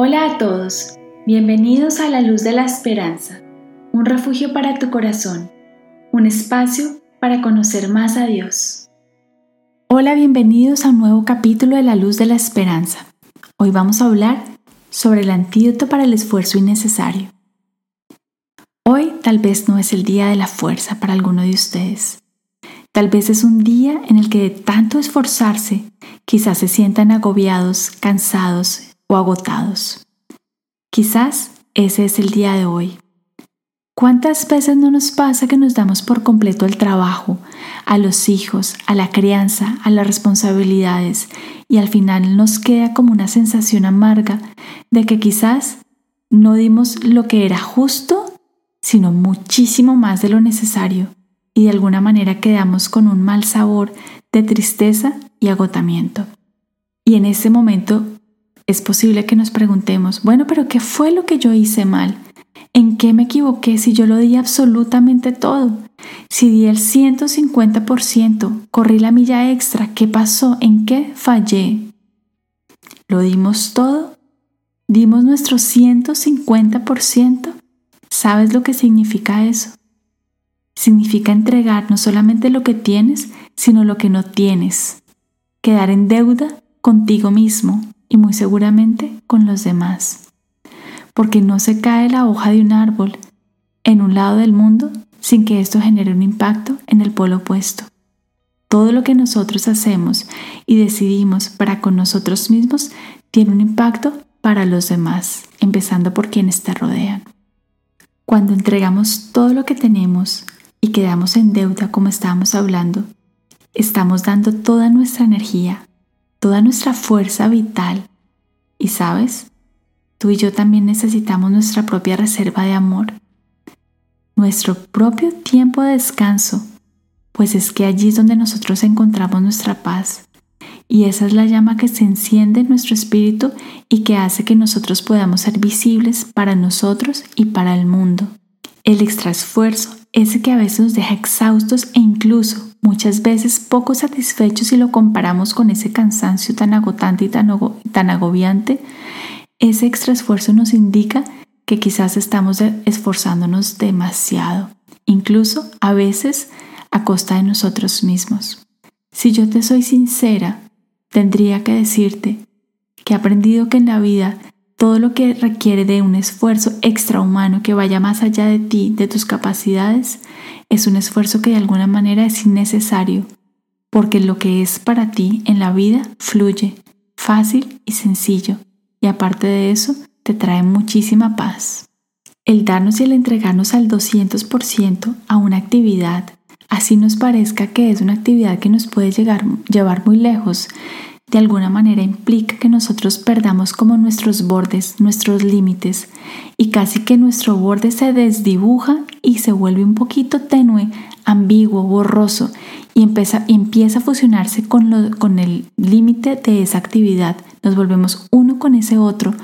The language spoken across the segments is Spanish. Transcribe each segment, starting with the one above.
Hola a todos, bienvenidos a la luz de la esperanza, un refugio para tu corazón, un espacio para conocer más a Dios. Hola, bienvenidos a un nuevo capítulo de la luz de la esperanza. Hoy vamos a hablar sobre el antídoto para el esfuerzo innecesario. Hoy tal vez no es el día de la fuerza para alguno de ustedes. Tal vez es un día en el que de tanto esforzarse quizás se sientan agobiados, cansados o agotados. Quizás ese es el día de hoy. ¿Cuántas veces no nos pasa que nos damos por completo el trabajo, a los hijos, a la crianza, a las responsabilidades y al final nos queda como una sensación amarga de que quizás no dimos lo que era justo, sino muchísimo más de lo necesario y de alguna manera quedamos con un mal sabor de tristeza y agotamiento. Y en ese momento es posible que nos preguntemos, bueno, pero ¿qué fue lo que yo hice mal? ¿En qué me equivoqué si yo lo di absolutamente todo? Si di el 150%, corrí la milla extra, ¿qué pasó? ¿En qué fallé? ¿Lo dimos todo? ¿Dimos nuestro 150%? ¿Sabes lo que significa eso? Significa entregar no solamente lo que tienes, sino lo que no tienes. Quedar en deuda contigo mismo, muy seguramente con los demás. Porque no se cae la hoja de un árbol en un lado del mundo sin que esto genere un impacto en el polo opuesto. Todo lo que nosotros hacemos y decidimos para con nosotros mismos tiene un impacto para los demás, empezando por quienes te rodean. Cuando entregamos todo lo que tenemos y quedamos en deuda como estábamos hablando, estamos dando toda nuestra energía, toda nuestra fuerza vital. Y sabes, tú y yo también necesitamos nuestra propia reserva de amor, nuestro propio tiempo de descanso, pues es que allí es donde nosotros encontramos nuestra paz. Y esa es la llama que se enciende en nuestro espíritu y que hace que nosotros podamos ser visibles para nosotros y para el mundo. El extra esfuerzo, ese que a veces nos deja exhaustos e incluso muchas veces poco satisfechos si lo comparamos con ese cansancio tan agotante y tan, agobiante, ese extra esfuerzo nos indica que quizás estamos esforzándonos demasiado, incluso a veces a costa de nosotros mismos. Si yo te soy sincera, tendría que decirte que he aprendido que en la vida todo lo que requiere de un esfuerzo extrahumano que vaya más allá de ti, de tus capacidades, es un esfuerzo que de alguna manera es innecesario, porque lo que es para ti en la vida fluye, fácil y sencillo, y aparte de eso, te trae muchísima paz. El darnos y el entregarnos al 200% a una actividad, así nos parezca que es una actividad que nos puede llegar, llevar muy lejos, de alguna manera implica que nosotros perdamos como nuestros bordes, nuestros límites, y casi que nuestro borde se desdibuja y se vuelve un poquito tenue, ambiguo, borroso, y empieza, a fusionarse con, el límite de esa actividad. Nos volvemos uno con ese otro,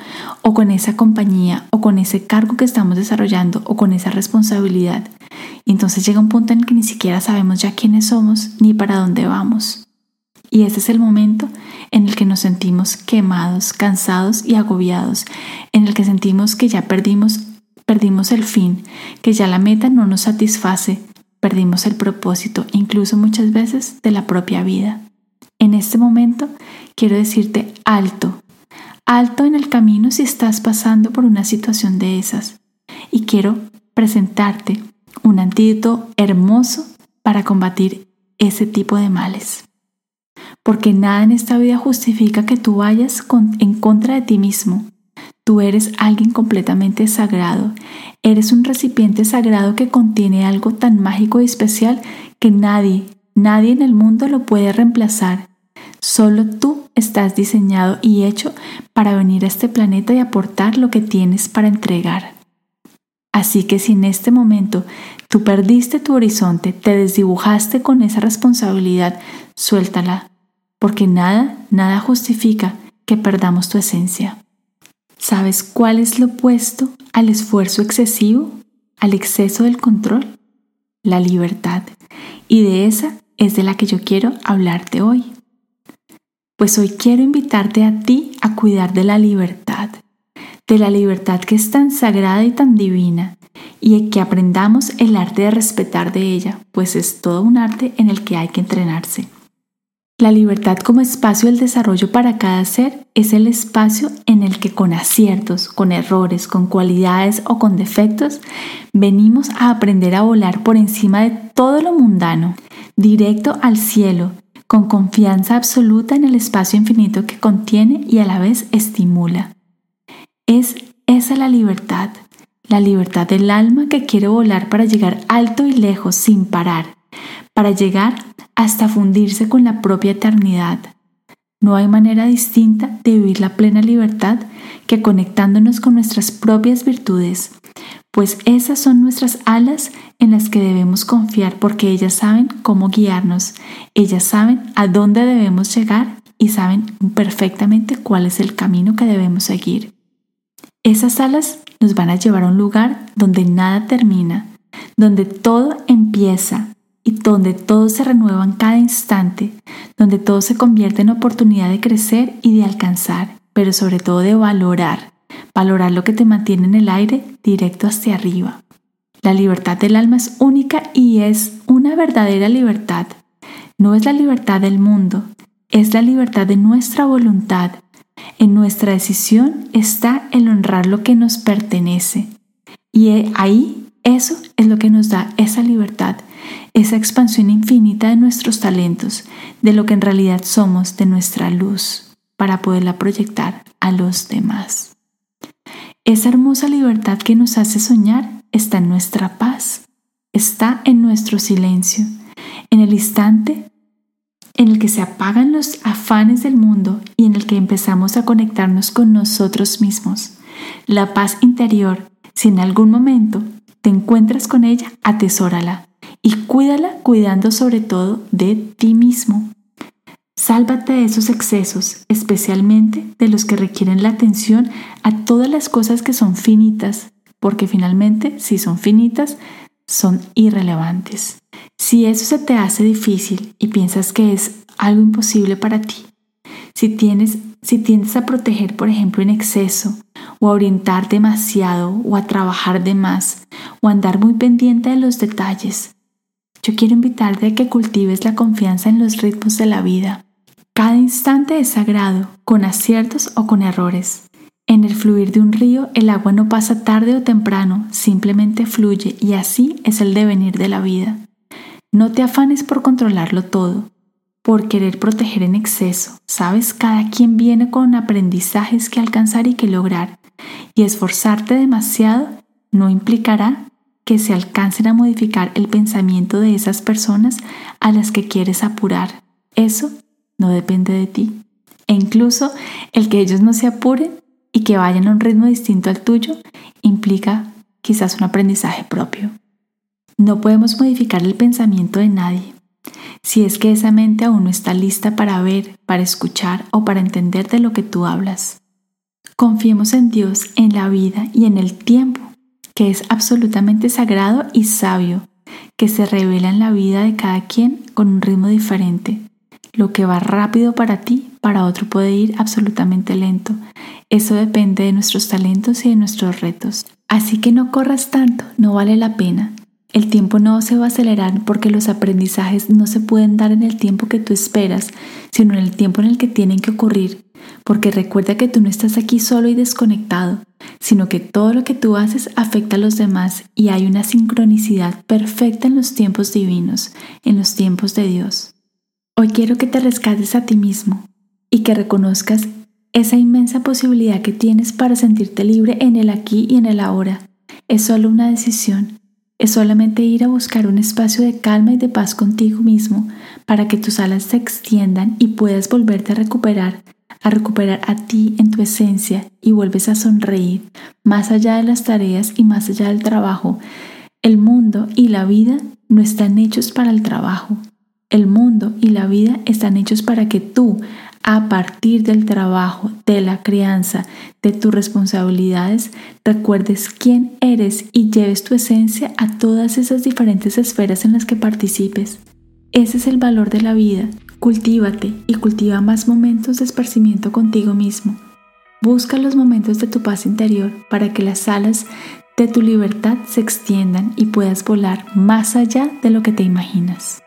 o con esa compañía, o con ese cargo que estamos desarrollando, o con esa responsabilidad. Entonces llega un punto en que ni siquiera sabemos ya quiénes somos ni para dónde vamos. Y ese es el momento en el que nos sentimos quemados, cansados y agobiados, en el que sentimos que ya perdimos, perdimos el fin, que ya la meta no nos satisface, perdimos el propósito, incluso muchas veces de la propia vida. En este momento quiero decirte alto, alto en el camino si estás pasando por una situación de esas. Y quiero presentarte un antídoto hermoso para combatir ese tipo de males porque nada en esta vida justifica que tú vayas en contra de ti mismo. Tú eres alguien completamente sagrado, eres un recipiente sagrado que contiene algo tan mágico y especial que nadie, nadie en el mundo lo puede reemplazar. Solo tú estás diseñado y hecho para venir a este planeta y aportar lo que tienes para entregar. Así que si en este momento tú perdiste tu horizonte, te desdibujaste con esa responsabilidad, suéltala, porque nada, nada justifica que perdamos tu esencia. ¿Sabes cuál es lo opuesto al esfuerzo excesivo, al exceso del control? La libertad. Y de esa es de la que yo quiero hablarte hoy. Pues hoy quiero invitarte a ti a cuidar de la libertad, de la libertad que es tan sagrada y tan divina, y que aprendamos el arte de respetar de ella, pues es todo un arte en el que hay que entrenarse. La libertad como espacio del desarrollo para cada ser es el espacio en el que con aciertos, con errores, con cualidades o con defectos, venimos a aprender a volar por encima de todo lo mundano, directo al cielo, con confianza absoluta en el espacio infinito que contiene y a la vez estimula. Es esa la libertad, la libertad del alma que quiere volar para llegar alto y lejos sin parar, para llegar hasta fundirse con la propia eternidad. No hay manera distinta de vivir la plena libertad que conectándonos con nuestras propias virtudes, pues esas son nuestras alas en las que debemos confiar porque ellas saben cómo guiarnos, ellas saben a dónde debemos llegar y saben perfectamente cuál es el camino que debemos seguir. Esas alas nos van a llevar a un lugar donde nada termina, donde todo empieza, y donde todo se renueva en cada instante, donde todo se convierte en oportunidad de crecer y de alcanzar, pero sobre todo de valorar, valorar lo que te mantiene en el aire directo hacia arriba. La libertad del alma es única y es una verdadera libertad. No es la libertad del mundo, es la libertad de nuestra voluntad. En nuestra decisión está el honrar lo que nos pertenece. Y ahí eso es lo que nos da esa libertad, esa expansión infinita de nuestros talentos, de lo que en realidad somos, de nuestra luz, para poderla proyectar a los demás. Esa hermosa libertad que nos hace soñar está en nuestra paz, está en nuestro silencio, en el instante en el que se apagan los afanes del mundo y en el que empezamos a conectarnos con nosotros mismos. La paz interior, si en algún momento te encuentras con ella, atesórala y cuídala cuidando sobre todo de ti mismo. Sálvate de esos excesos, especialmente de los que requieren la atención a todas las cosas que son finitas, porque finalmente, si son finitas, son irrelevantes. Si eso se te hace difícil y piensas que es algo imposible para ti, si tienes si tiendes a proteger, por ejemplo, en exceso, o a orientar demasiado, o a trabajar de más, o a andar muy pendiente de los detalles, yo quiero invitarte a que cultives la confianza en los ritmos de la vida. Cada instante es sagrado, con aciertos o con errores. En el fluir de un río, el agua no pasa tarde o temprano, simplemente fluye y así es el devenir de la vida. No te afanes por controlarlo todo, por querer proteger en exceso. Sabes, cada quien viene con aprendizajes que alcanzar y que lograr, y esforzarte demasiado no implicará que se alcancen a modificar el pensamiento de esas personas a las que quieres apurar. Eso no depende de ti. E incluso el que ellos no se apuren y que vayan a un ritmo distinto al tuyo implica quizás un aprendizaje propio. No podemos modificar el pensamiento de nadie. Si es que esa mente aún no está lista para ver, para escuchar o para entender de lo que tú hablas. Confiemos en Dios, en la vida y en el tiempo que es absolutamente sagrado y sabio, que se revela en la vida de cada quien con un ritmo diferente. Lo que va rápido para ti, para otro puede ir absolutamente lento. Eso depende de nuestros talentos y de nuestros retos. Así que no corras tanto, no vale la pena. El tiempo no se va a acelerar porque los aprendizajes no se pueden dar en el tiempo que tú esperas, sino en el tiempo en el que tienen que ocurrir. Porque recuerda que tú no estás aquí solo y desconectado sino que todo lo que tú haces afecta a los demás y hay una sincronicidad perfecta en los tiempos divinos, en los tiempos de Dios. Hoy quiero que te rescates a ti mismo y que reconozcas esa inmensa posibilidad que tienes para sentirte libre en el aquí y en el ahora. Es solo una decisión. Es solamente ir a buscar un espacio de calma y de paz contigo mismo para que tus alas se extiendan y puedas volverte a recuperar a recuperar a ti en tu esencia y vuelves a sonreír más allá de las tareas y más allá del trabajo. El mundo y la vida no están hechos para el trabajo. El mundo y la vida están hechos para que tú, a partir del trabajo, de la crianza, de tus responsabilidades, recuerdes quién eres y lleves tu esencia a todas esas diferentes esferas en las que participes. Ese es el valor de la vida Cultívate y cultiva más momentos de esparcimiento contigo mismo. Busca los momentos de tu paz interior para que las alas de tu libertad se extiendan y puedas volar más allá de lo que te imaginas.